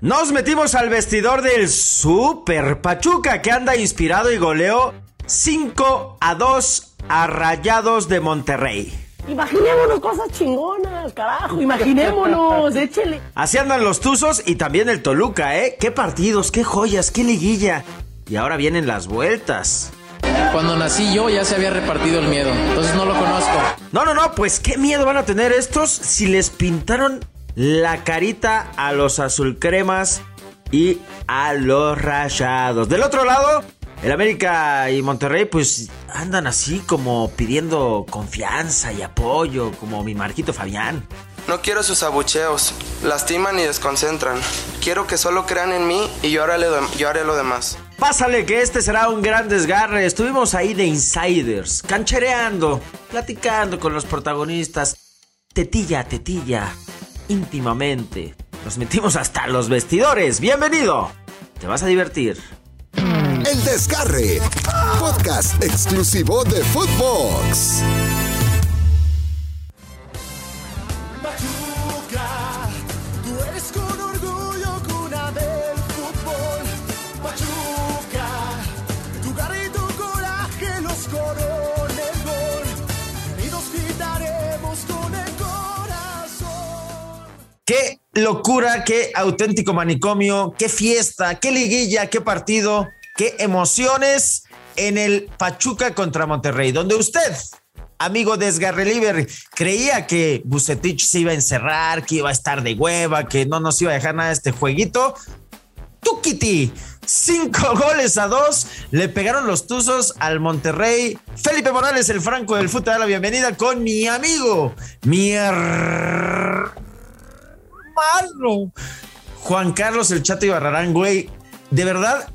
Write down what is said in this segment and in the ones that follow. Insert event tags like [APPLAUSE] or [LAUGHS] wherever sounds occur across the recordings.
Nos metimos al vestidor del Super Pachuca que anda inspirado y goleó 5 a 2 a Rayados de Monterrey. Imaginémonos cosas chingonas, carajo, imaginémonos, [LAUGHS] échele. Así andan los Tuzos y también el Toluca, ¿eh? Qué partidos, qué joyas, qué liguilla. Y ahora vienen las vueltas. Cuando nací yo ya se había repartido el miedo, entonces no lo conozco. No, no, no, pues qué miedo van a tener estos si les pintaron la carita a los azulcremas y a los rayados. Del otro lado, el América y Monterrey pues andan así como pidiendo confianza y apoyo, como mi Marquito Fabián. No quiero sus abucheos, lastiman y desconcentran. Quiero que solo crean en mí y yo haré, lo, yo haré lo demás. Pásale que este será un gran desgarre. Estuvimos ahí de insiders, canchereando, platicando con los protagonistas, tetilla a tetilla, íntimamente. Nos metimos hasta los vestidores. Bienvenido. Te vas a divertir. El Desgarre, podcast exclusivo de Footbox. Locura, qué auténtico manicomio, qué fiesta, qué liguilla, qué partido, qué emociones en el Pachuca contra Monterrey, donde usted, amigo Desgarre Liber, creía que Bucetich se iba a encerrar, que iba a estar de hueva, que no nos iba a dejar nada de este jueguito. Tukiti, cinco [LAUGHS] goles a dos, le pegaron los tuzos al Monterrey. Felipe Morales, el franco del fútbol, da la bienvenida con mi amigo, mi Juan Carlos el Chato Ibarrarán, güey. De verdad,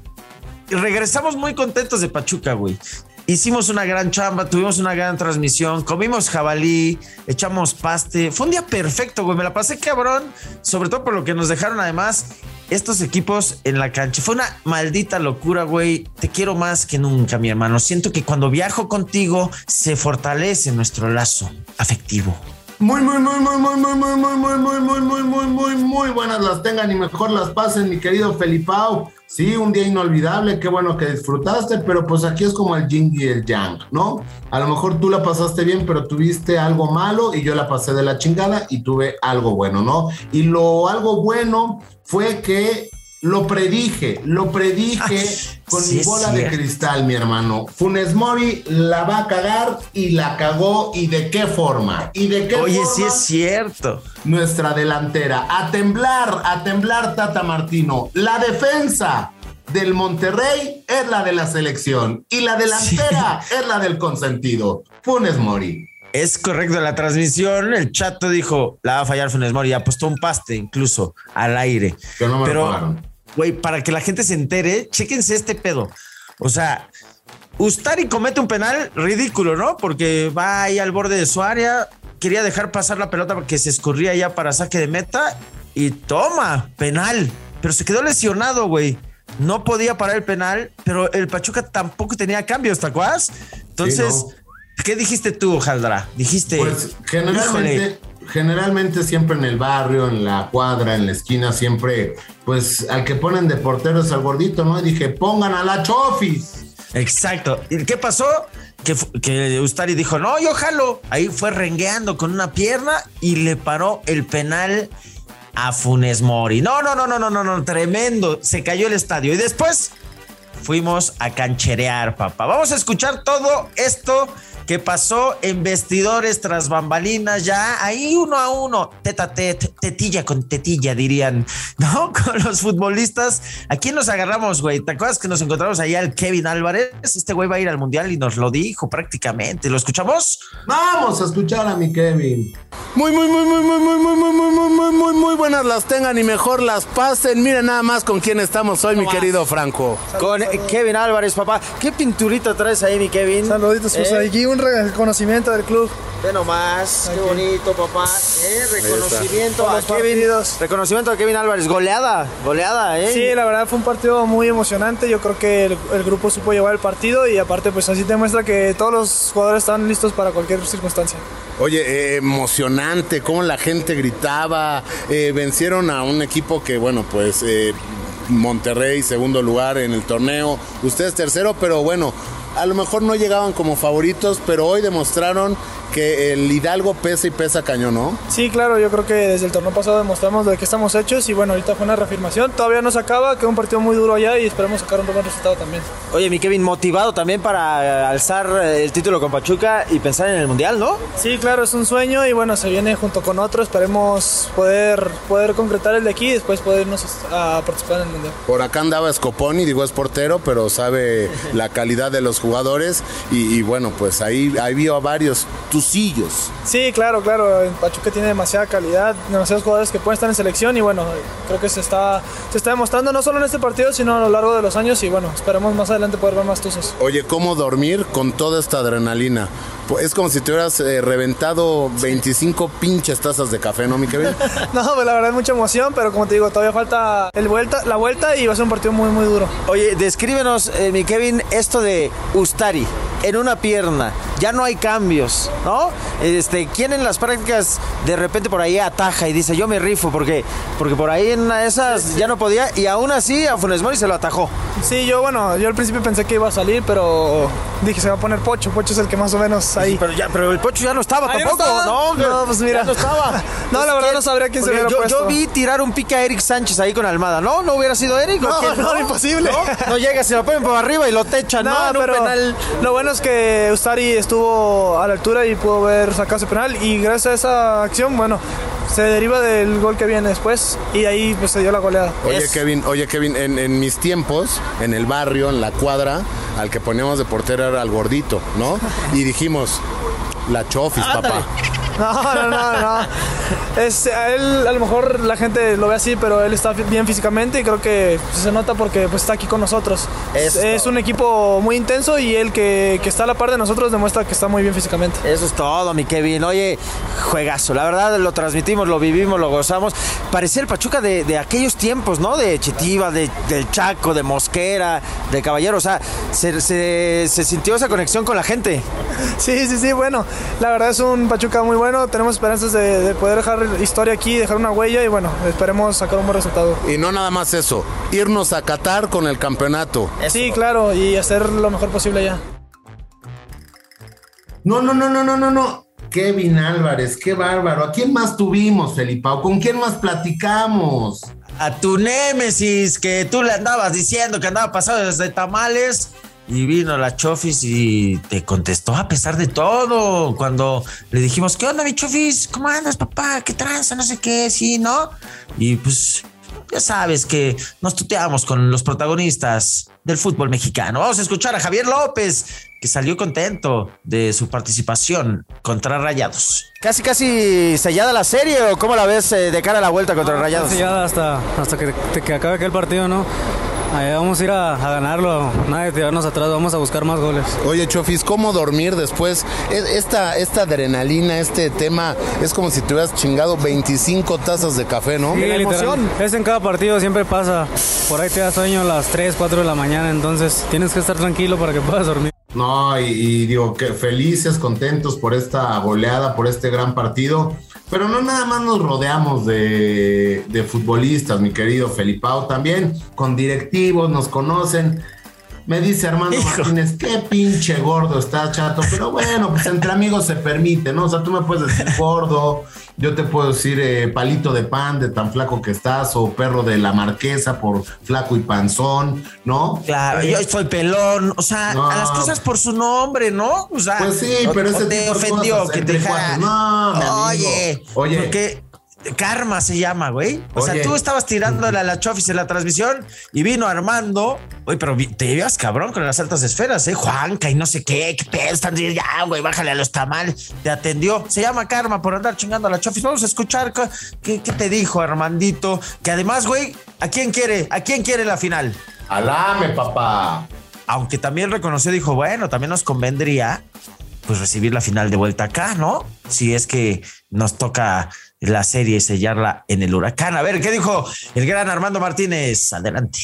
regresamos muy contentos de Pachuca, güey. Hicimos una gran chamba, tuvimos una gran transmisión, comimos jabalí, echamos paste. Fue un día perfecto, güey. Me la pasé cabrón, sobre todo por lo que nos dejaron además estos equipos en la cancha. Fue una maldita locura, güey. Te quiero más que nunca, mi hermano. Siento que cuando viajo contigo se fortalece nuestro lazo afectivo. Muy, muy, muy, muy, muy, muy, muy, muy, muy, muy, muy, muy, muy, muy, muy buenas las tengan y mejor las pasen, mi querido Felipao. Sí, un día inolvidable, qué bueno que disfrutaste, pero pues aquí es como el yin y el yang, ¿no? A lo mejor tú la pasaste bien, pero tuviste algo malo y yo la pasé de la chingada y tuve algo bueno, ¿no? Y lo algo bueno fue que lo predije, lo predije con sí mi bola de cristal, mi hermano. Funes Mori la va a cagar y la cagó. ¿Y de qué forma? ¿Y de qué Oye, forma? sí es cierto. nuestra delantera. A temblar, a temblar Tata Martino. La defensa del Monterrey es la de la selección y la delantera es la del consentido. Funes Mori. Es correcto, la transmisión, el chato dijo, la va a fallar Funes Mori, apostó un paste incluso al aire. Que no me lo Pero, pagaron. Güey, para que la gente se entere, chéquense este pedo. O sea, Ustari comete un penal ridículo, ¿no? Porque va ahí al borde de su área, quería dejar pasar la pelota porque se escurría ya para saque de meta y toma, penal. Pero se quedó lesionado, güey. No podía parar el penal, pero el Pachuca tampoco tenía cambios, ¿te acuerdas? Entonces, Sí, ¿qué dijiste tú, Jaldra? Dijiste, Pues generalmente, híjole, generalmente siempre en el barrio, en la cuadra, en la esquina, siempre, pues al que ponen de portero es al gordito, ¿no? Y dije, pongan a la Chofis. Exacto. ¿Y qué pasó? Que, que Ustari dijo, no, yo jalo. Ahí fue rengueando con una pierna y le paró el penal a Funes Mori. No, no, no, no, no, no, no, tremendo. Se cayó el estadio. Y después fuimos a cancherear, papá. Vamos a escuchar todo esto que pasó en vestidores tras bambalinas, ya ahí uno a uno, teta tet, tetilla con tetilla, dirían, ¿no? Con los futbolistas. ¿A quién nos agarramos, güey? ¿Te acuerdas que nos encontramos allá al Kevin Álvarez? Este güey va a ir al mundial y nos lo dijo prácticamente. ¿Lo escuchamos? Vamos a escuchar a mi Kevin. Muy, muy, muy, muy, muy, muy, muy, muy, muy, muy, muy, muy, muy buenas las tengan y mejor las pasen. Miren nada más con quién estamos hoy, mi querido Franco. Con Kevin Álvarez, papá. ¿Qué pinturita traes ahí, mi Kevin? Saluditos, pues ¿Eh? aquí un reconocimiento del club. Ve nomás, qué bonito, papá. Eh, reconocimiento a Kevin. partidos. Reconocimiento a Kevin Álvarez. Goleada, goleada, eh. Sí, la verdad fue un partido muy emocionante. Yo creo que el, el grupo supo llevar el partido y aparte pues así te muestra que todos los jugadores están listos para cualquier circunstancia. Oye, eh, emocionante, cómo la gente gritaba. eh, vencieron a un equipo que, bueno, pues eh, Monterrey, segundo lugar en el torneo. Ustedes tercero, pero bueno, a lo mejor no llegaban como favoritos, pero hoy demostraron que el Hidalgo pesa y pesa cañón, ¿no? Sí, claro, yo creo que desde el torneo pasado demostramos de qué estamos hechos y bueno, ahorita fue una reafirmación. Todavía no se acaba, queda un partido muy duro allá y esperemos sacar un buen resultado también. Oye, mi Kevin, motivado también para eh, alzar eh, el título con Pachuca y pensar en el Mundial, ¿no? Sí, claro, es un sueño y bueno, se viene junto con otro. Esperemos poder, poder concretar el de aquí y después poder irnos a participar en el Mundial. Por acá andaba Scoponi, digo es portero, pero sabe la calidad de los jugadores y, y bueno, pues ahí, ahí vio a varios Sí, claro, claro. el Pachuca tiene demasiada calidad, demasiados jugadores que pueden estar en selección y bueno, creo que se está, se está demostrando no solo en este partido, sino a lo largo de los años y bueno, esperemos más adelante poder ver más tuzos. Oye, ¿cómo dormir con toda esta adrenalina? Pues es como si te hubieras eh, reventado 25 pinches tazas de café, ¿no, mi Kevin? [LAUGHS] No, pues la verdad es mucha emoción, pero como te digo, todavía falta el vuelta, la vuelta y va a ser un partido muy, muy duro. Oye, descríbenos, eh, mi Kevin, esto de Ustari en una pierna. Ya no hay cambios, ¿no? Este, ¿quién en las prácticas de repente por ahí ataja y dice, yo me rifo? Porque, porque por ahí en una de esas ya no podía y aún así a Funes Mori se lo atajó. Sí, yo bueno, yo al principio pensé que iba a salir, pero dije se va a poner Pocho. Pocho es el que más o menos ahí. Pero, ya, pero el Pocho ya no estaba Ah, ¿ya tampoco. no estaba? No, No, pues mira. ya no estaba. [LAUGHS] No, la verdad no sabría quién se hubiera yo, puesto. yo vi tirar un pique a Eric Sánchez ahí con Almada. ¿No? ¿No hubiera sido Eric? ¿O No, no, imposible. No, llega, se lo ponen por arriba y lo techan. No, No, pero penal. lo bueno es que Ustari estuvo a la altura y pudo ver sacado ese penal y gracias a esa acción, bueno, se deriva del gol que viene después y ahí pues se dio la goleada. Oye, Es- Kevin, oye, Kevin, en, en mis tiempos, en el barrio, en la cuadra, al que poníamos de portero era al gordito, ¿no? [LAUGHS] Y dijimos, la chofis, papá. No, no, no, no. Es, a él a lo mejor la gente lo ve así, pero él está bien físicamente y creo que se nota porque pues, está aquí con nosotros. Eso. Es un equipo muy intenso y él que, que está a la par de nosotros demuestra que está muy bien físicamente. Eso es todo, mi Kevin. Oye, juegazo. La verdad, lo transmitimos, lo vivimos, lo gozamos. Parecía el Pachuca de, de aquellos tiempos, ¿no? De Chitiva, de, del Chaco, de Mosquera, de Caballero. O sea, se, se- se sintió esa conexión con la gente. Sí, sí, sí, bueno, la verdad es un Pachuca muy bueno, tenemos esperanzas de, de poder dejar historia aquí, dejar una huella y bueno, esperemos sacar un buen resultado. Y no nada más eso, irnos a Qatar con el campeonato. Sí, claro, y hacer lo mejor posible allá. No, no, no, no, no, no, no. Kevin Álvarez, qué bárbaro. ¿A quién más tuvimos, Felipao? ¿Con quién más platicamos? A tu némesis, que tú le andabas diciendo que andaba pasado desde tamales. Y vino la Chofis y te contestó a pesar de todo. Cuando le dijimos, ¿qué onda, mi Chofis? ¿Cómo andas, papá? ¿Qué tranza? No sé qué, sí, ¿no? Y pues ya sabes que nos tuteamos con los protagonistas del fútbol mexicano. Vamos a escuchar a Javier López, que salió contento de su participación contra Rayados. Casi, casi sellada la serie, ¿o cómo la ves eh, de cara a la vuelta contra Rayados? sellada hasta, hasta que, que acabe aquel partido, ¿no? Ahí vamos a ir a, a ganarlo, nada de tirarnos atrás, vamos a buscar más goles. Oye, Chofis, ¿cómo dormir después? Es- Esta, esta adrenalina, este tema, es como si te hubieras chingado 25 tazas de café, ¿no? Sí, literal, Es en cada partido, siempre pasa. Por ahí te da sueño a las 3, 4 de la mañana, entonces tienes que estar tranquilo para que puedas dormir. No, y, y digo que felices, contentos por esta goleada, por este gran partido. Pero no nada más nos rodeamos de, de futbolistas, mi querido Felipao, también con directivos, nos conocen. Me dice Armando Martínez, qué pinche gordo estás, chato. Pero bueno, pues entre amigos se permite, ¿no? O sea, tú me puedes decir gordo, yo te puedo decir eh, palito de pan de tan flaco que estás, o perro de la marquesa por flaco y panzón, ¿no? Claro, Eh, yo soy pelón, o sea, No. a las cosas por su nombre, ¿no? O sea, Pues sí, pero ese te tipo de ofendió cosas que te dijera. No, mi amigo. oye, Oye. porque karma se llama, güey. O sea, tú estabas tirándole a la Chofis en la transmisión y vino Armando, oye, pero te llevas cabrón con las altas esferas, ¿eh? Juanca y no sé qué, qué pedo, están diciendo, ya, güey, bájale a los tamales. Te atendió, se llama karma por andar chingando a la Chofis. Vamos a escuchar qué, qué te dijo Armandito, que además, güey, ¿a quién quiere? ¿A quién quiere la final? Alame, papá. aunque también reconoció, dijo, bueno, también nos convendría pues recibir la final de vuelta acá, ¿no? Si es que nos toca la serie sellarla en el huracán. A ver, ¿qué dijo el gran Armando Martínez? Adelante.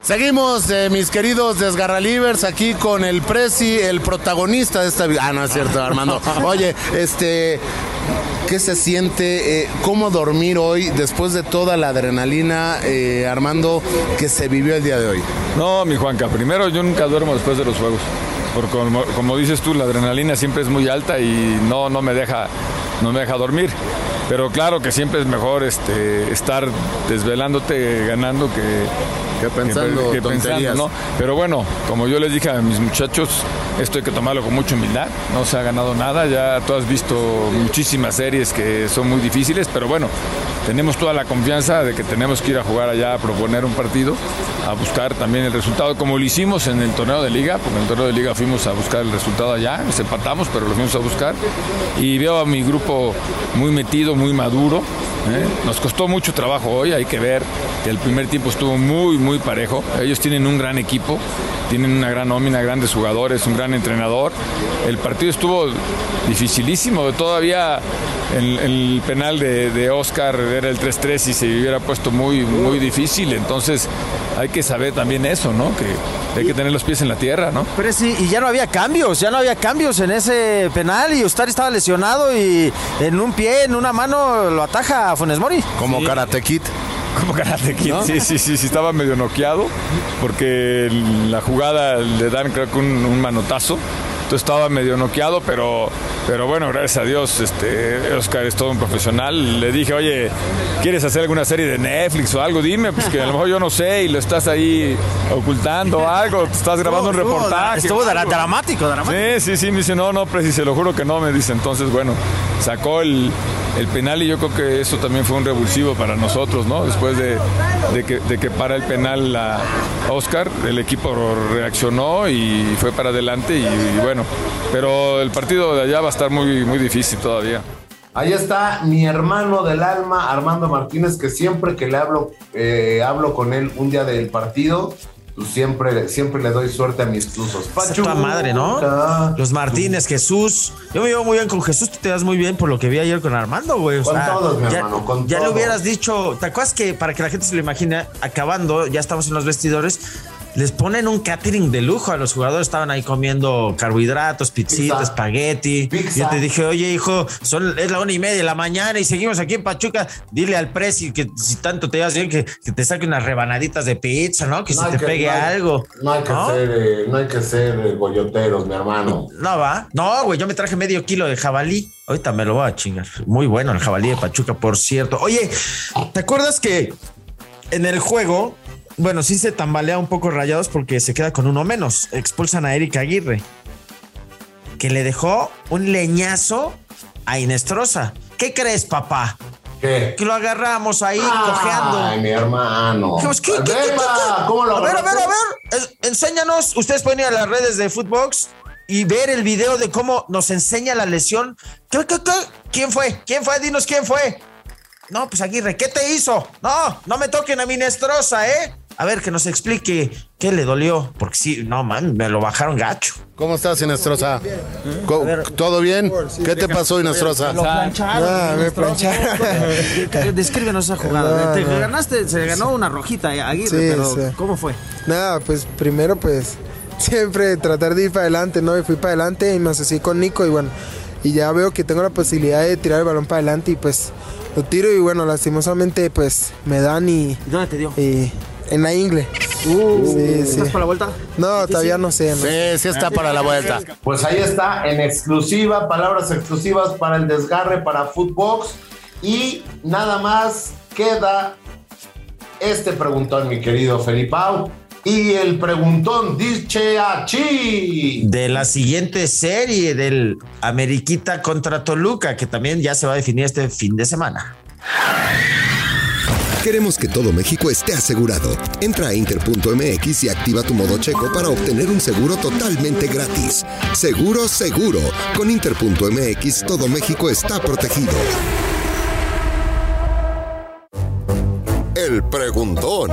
Seguimos, eh, mis queridos desgarralivers, aquí con el Prezi, el protagonista de esta vida. Ah, no es cierto, Armando. [LAUGHS] Oye, este, ¿qué se siente? eh, ¿Cómo dormir hoy después de toda la adrenalina, eh, Armando, que se vivió el día de hoy? No, mi Juanca, primero yo nunca duermo después de los juegos. Porque como, como dices tú, la adrenalina siempre es muy alta y no, no me deja, no me deja dormir. Pero claro que siempre es mejor este, estar desvelándote ganando que, Que pensando que tonterías. ¿no? Pero bueno, como yo les dije a mis muchachos, esto hay que tomarlo con mucha humildad. No se ha ganado nada. Ya tú has visto muchísimas series que son muy difíciles, pero bueno, tenemos toda la confianza de que tenemos que ir a jugar allá a proponer un partido, a buscar también el resultado, como lo hicimos en el torneo de liga, porque en el torneo de liga fuimos a buscar el resultado allá, nos empatamos, pero lo fuimos a buscar. Y veo a mi grupo muy metido, muy maduro. ¿Eh? Nos costó mucho trabajo hoy, hay que ver que el primer tiempo estuvo muy, muy parejo. Ellos tienen un gran equipo, tienen una gran nómina, grandes jugadores, un gran entrenador. El partido estuvo dificilísimo, todavía el, penal de, Oscar era el 3-3 y se hubiera puesto muy, muy difícil, entonces hay que saber también eso, ¿no? Hay que tener los pies en la tierra, ¿no? Pero sí, y ya no había cambios, ya no había cambios en ese penal y Ustari estaba lesionado y en un pie, en una mano lo ataja a Funes Mori. Como Karate Kid. [LAUGHS] Como Karate Kid, sí, sí, sí, sí, estaba medio noqueado porque la jugada le dan creo que un, un manotazo. Estaba medio noqueado, pero, pero bueno, gracias a Dios, este, Oscar es todo un profesional. Le dije, oye, ¿quieres hacer alguna serie de Netflix o algo? Dime, pues que a lo mejor yo no sé y lo estás ahí ocultando o algo, te estás grabando un reportaje. Estuvo dramático, dramático. Sí, sí, sí, me dice, no, no, Preci, se lo juro que no, me dice. Entonces, bueno, sacó el, el penal y yo creo que eso también fue un revulsivo para nosotros, ¿no? Después de, de que, de que para el penal a Oscar, el equipo reaccionó y fue para adelante y, y bueno, pero el partido de allá va a estar muy, muy difícil todavía. Ahí está mi hermano del alma, Armando Martínez, que siempre que le hablo, eh, hablo con él un día del partido, pues siempre, siempre le doy suerte a mis es toda madre, ¿no? Los Martínez, Jesús. Yo me llevo muy bien con Jesús, tú te das muy bien por lo que vi ayer con Armando, güey. O Con sea, todos, mi ya, hermano, con ya le hubieras dicho, ¿te acuerdas que para que la gente se lo imagine, acabando, ya estamos en los vestidores, les ponen un catering de lujo a los jugadores, estaban ahí comiendo carbohidratos, pizzitas, espagueti. Yo te dije, oye, hijo, son, es la una y media de la mañana y seguimos aquí en Pachuca. Dile al presi que si tanto te llevas bien, que, que te saque unas rebanaditas de pizza, ¿no? Que No se te que- pegue no hay- algo. No hay que ¿no? ser, eh, no hay que ser eh, goyoteros, mi hermano. No va. No, güey, yo me traje medio kilo de jabalí. Ahorita me lo voy a chingar. Muy bueno el jabalí de Pachuca, por cierto. Oye, ¿te acuerdas que en el juego, bueno, sí se tambalea un poco rayados porque se queda con uno menos? Expulsan a Erika Aguirre, que le dejó un leñazo a Inestrosa. ¿Qué crees, papá? ¿Qué? Que lo agarramos ahí cojeando. Ay, mi hermano. Dijimos, ¿qué, qué, qué? ¿Cómo lo a ver, a ver, a ver. Enséñanos. Ustedes pueden ir a las redes de Footbox y ver el video de cómo nos enseña la lesión. ¿Qué, qué, qué? ¿Quién fue? ¿Quién fue? Dinos quién fue. No, pues Aguirre, ¿qué te hizo? No, no me toquen a mi Nestrosa, ¿eh? A ver, que nos explique qué le dolió. Porque sí, no, man, me lo bajaron gacho. ¿Cómo estás, Inestrosa? ¿Todo bien? ¿Qué te pasó, Inestrosa? Ah, me plancharon. [LAUGHS] Descríbenos esa jugada. No, Te no. ganaste, se ganó una rojita, eh, Aguirre, Sí, pero sí. ¿cómo fue? Nada, pues primero pues siempre tratar de ir para adelante, ¿no? Y fui para adelante y me asocié con Nico y bueno, y ya veo que tengo la posibilidad de tirar el balón para adelante y pues lo tiro y bueno, lastimosamente pues me dan y... ¿Dónde te dio? Y en la ingle. Uh, sí, sí. ¿Estás para la vuelta? No, todavía no sé. ¿no? Sí, sí está para la vuelta. Pues ahí está, en exclusiva, palabras exclusivas para el desgarre, para Footbox. Y nada más queda este preguntón, mi querido Felipao. Y el preguntón dice así. de la siguiente serie del Ameriquita contra Toluca, que también ya se va a definir este fin de semana. Queremos que todo México esté asegurado. Entra a inter.mx y activa tu modo checo para obtener un seguro totalmente gratis. Seguro, seguro. Con inter.mx todo México está protegido. El preguntón.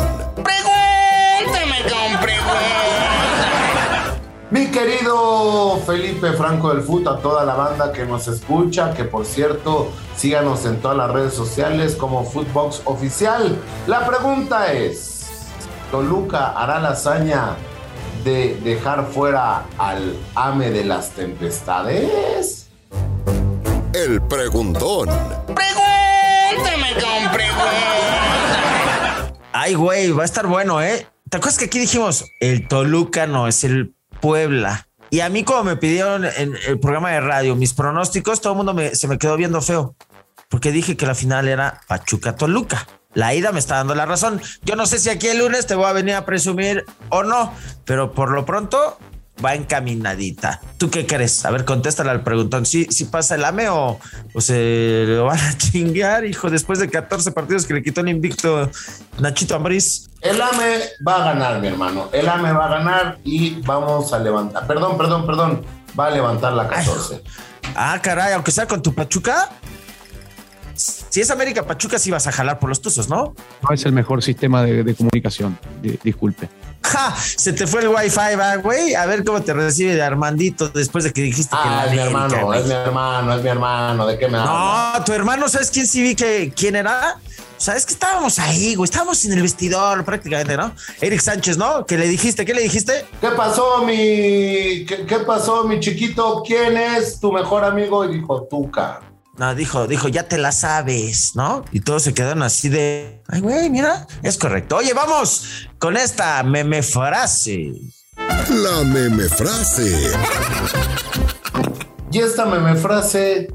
Mi querido Felipe Franco del Fut, a toda la banda que nos escucha, que por cierto, síganos en todas las redes sociales como Footbox Oficial. La pregunta es, ¿Toluca hará la hazaña de dejar fuera al ame de las tempestades? El preguntón. Pregúntame con Ay, güey, va a estar bueno, ¿eh? ¿Te acuerdas que aquí dijimos, el Toluca no es el Puebla? Y a mí como me pidieron en el programa de radio mis pronósticos, todo el mundo me- se me quedó viendo feo, porque dije que la final era Pachuca-Toluca. La ida me está dando la razón. Yo no sé si aquí el lunes te voy a venir a presumir o no, pero por lo pronto va encaminadita. ¿Tú qué crees? A ver, contéstale al preguntón. ¿Sí, sí pasa el AME o, o se lo van a [LAUGHS] chingar, hijo, después de 14 partidos que le quitó el invicto Nachito Ambriz? El AME va a ganar, mi hermano. El AME va a ganar y vamos a levantar. Perdón, perdón, perdón. Va a levantar la 14. Ah, caray, aunque sea con tu Pachuca. Si es América Pachuca, sí vas a jalar por los tuzos, ¿no? No es el mejor sistema de, de comunicación. Di- disculpe. Se te fue el wifi, va, güey. A ver cómo te recibe de Armandito después de que dijiste que Ah, la es mi hermano, güey. es mi hermano, es mi hermano. ¿De qué me hablas? No, tu hermano, ¿sabes quién sí vi que quién era? Sabes que estábamos ahí, güey. Estábamos en el vestidor prácticamente, ¿no? Eric Sánchez, ¿no? ¿Qué le dijiste? ¿Qué le dijiste? ¿Qué pasó, mi. ¿Qué, qué pasó, mi chiquito? ¿Quién es tu mejor amigo? Y dijo, Tuca. No, dijo, dijo, ya te la sabes, ¿no? Y todos se quedaron así de, ay, güey, mira, es correcto. Oye, vamos con esta meme frase. La meme frase. Y esta meme frase,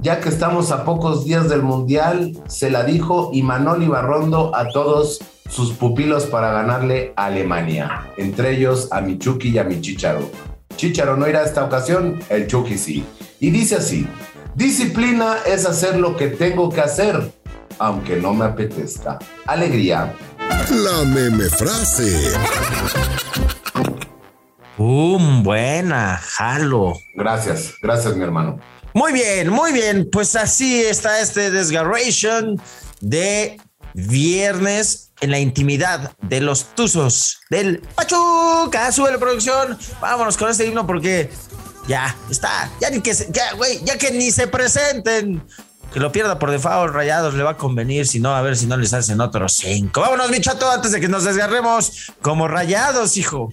ya que estamos a pocos días del Mundial, se la dijo Imanol Ibarrondo a todos sus pupilos para ganarle a Alemania, entre ellos a mi Chucky y a mi Chicharo. Chicharo no irá a esta ocasión, el Chucky sí. Y dice así, disciplina es hacer lo que tengo que hacer, aunque no me apetezca. Alegría. La meme frase. ¡Um! Buena, jalo. Gracias, gracias, mi hermano. Muy bien, muy bien. Pues así está este Desgarration de viernes en la intimidad de los Tuzos del Pachuca. Sube la producción. Vámonos con este himno porque ya está. Ya ni que, se- ya, güey, ya que ni se presenten. Que lo pierda por default, Rayados le va a convenir, si no, a ver si no les hacen otros cinco. Vámonos, mi chato, antes de que nos desgarremos como Rayados, hijo.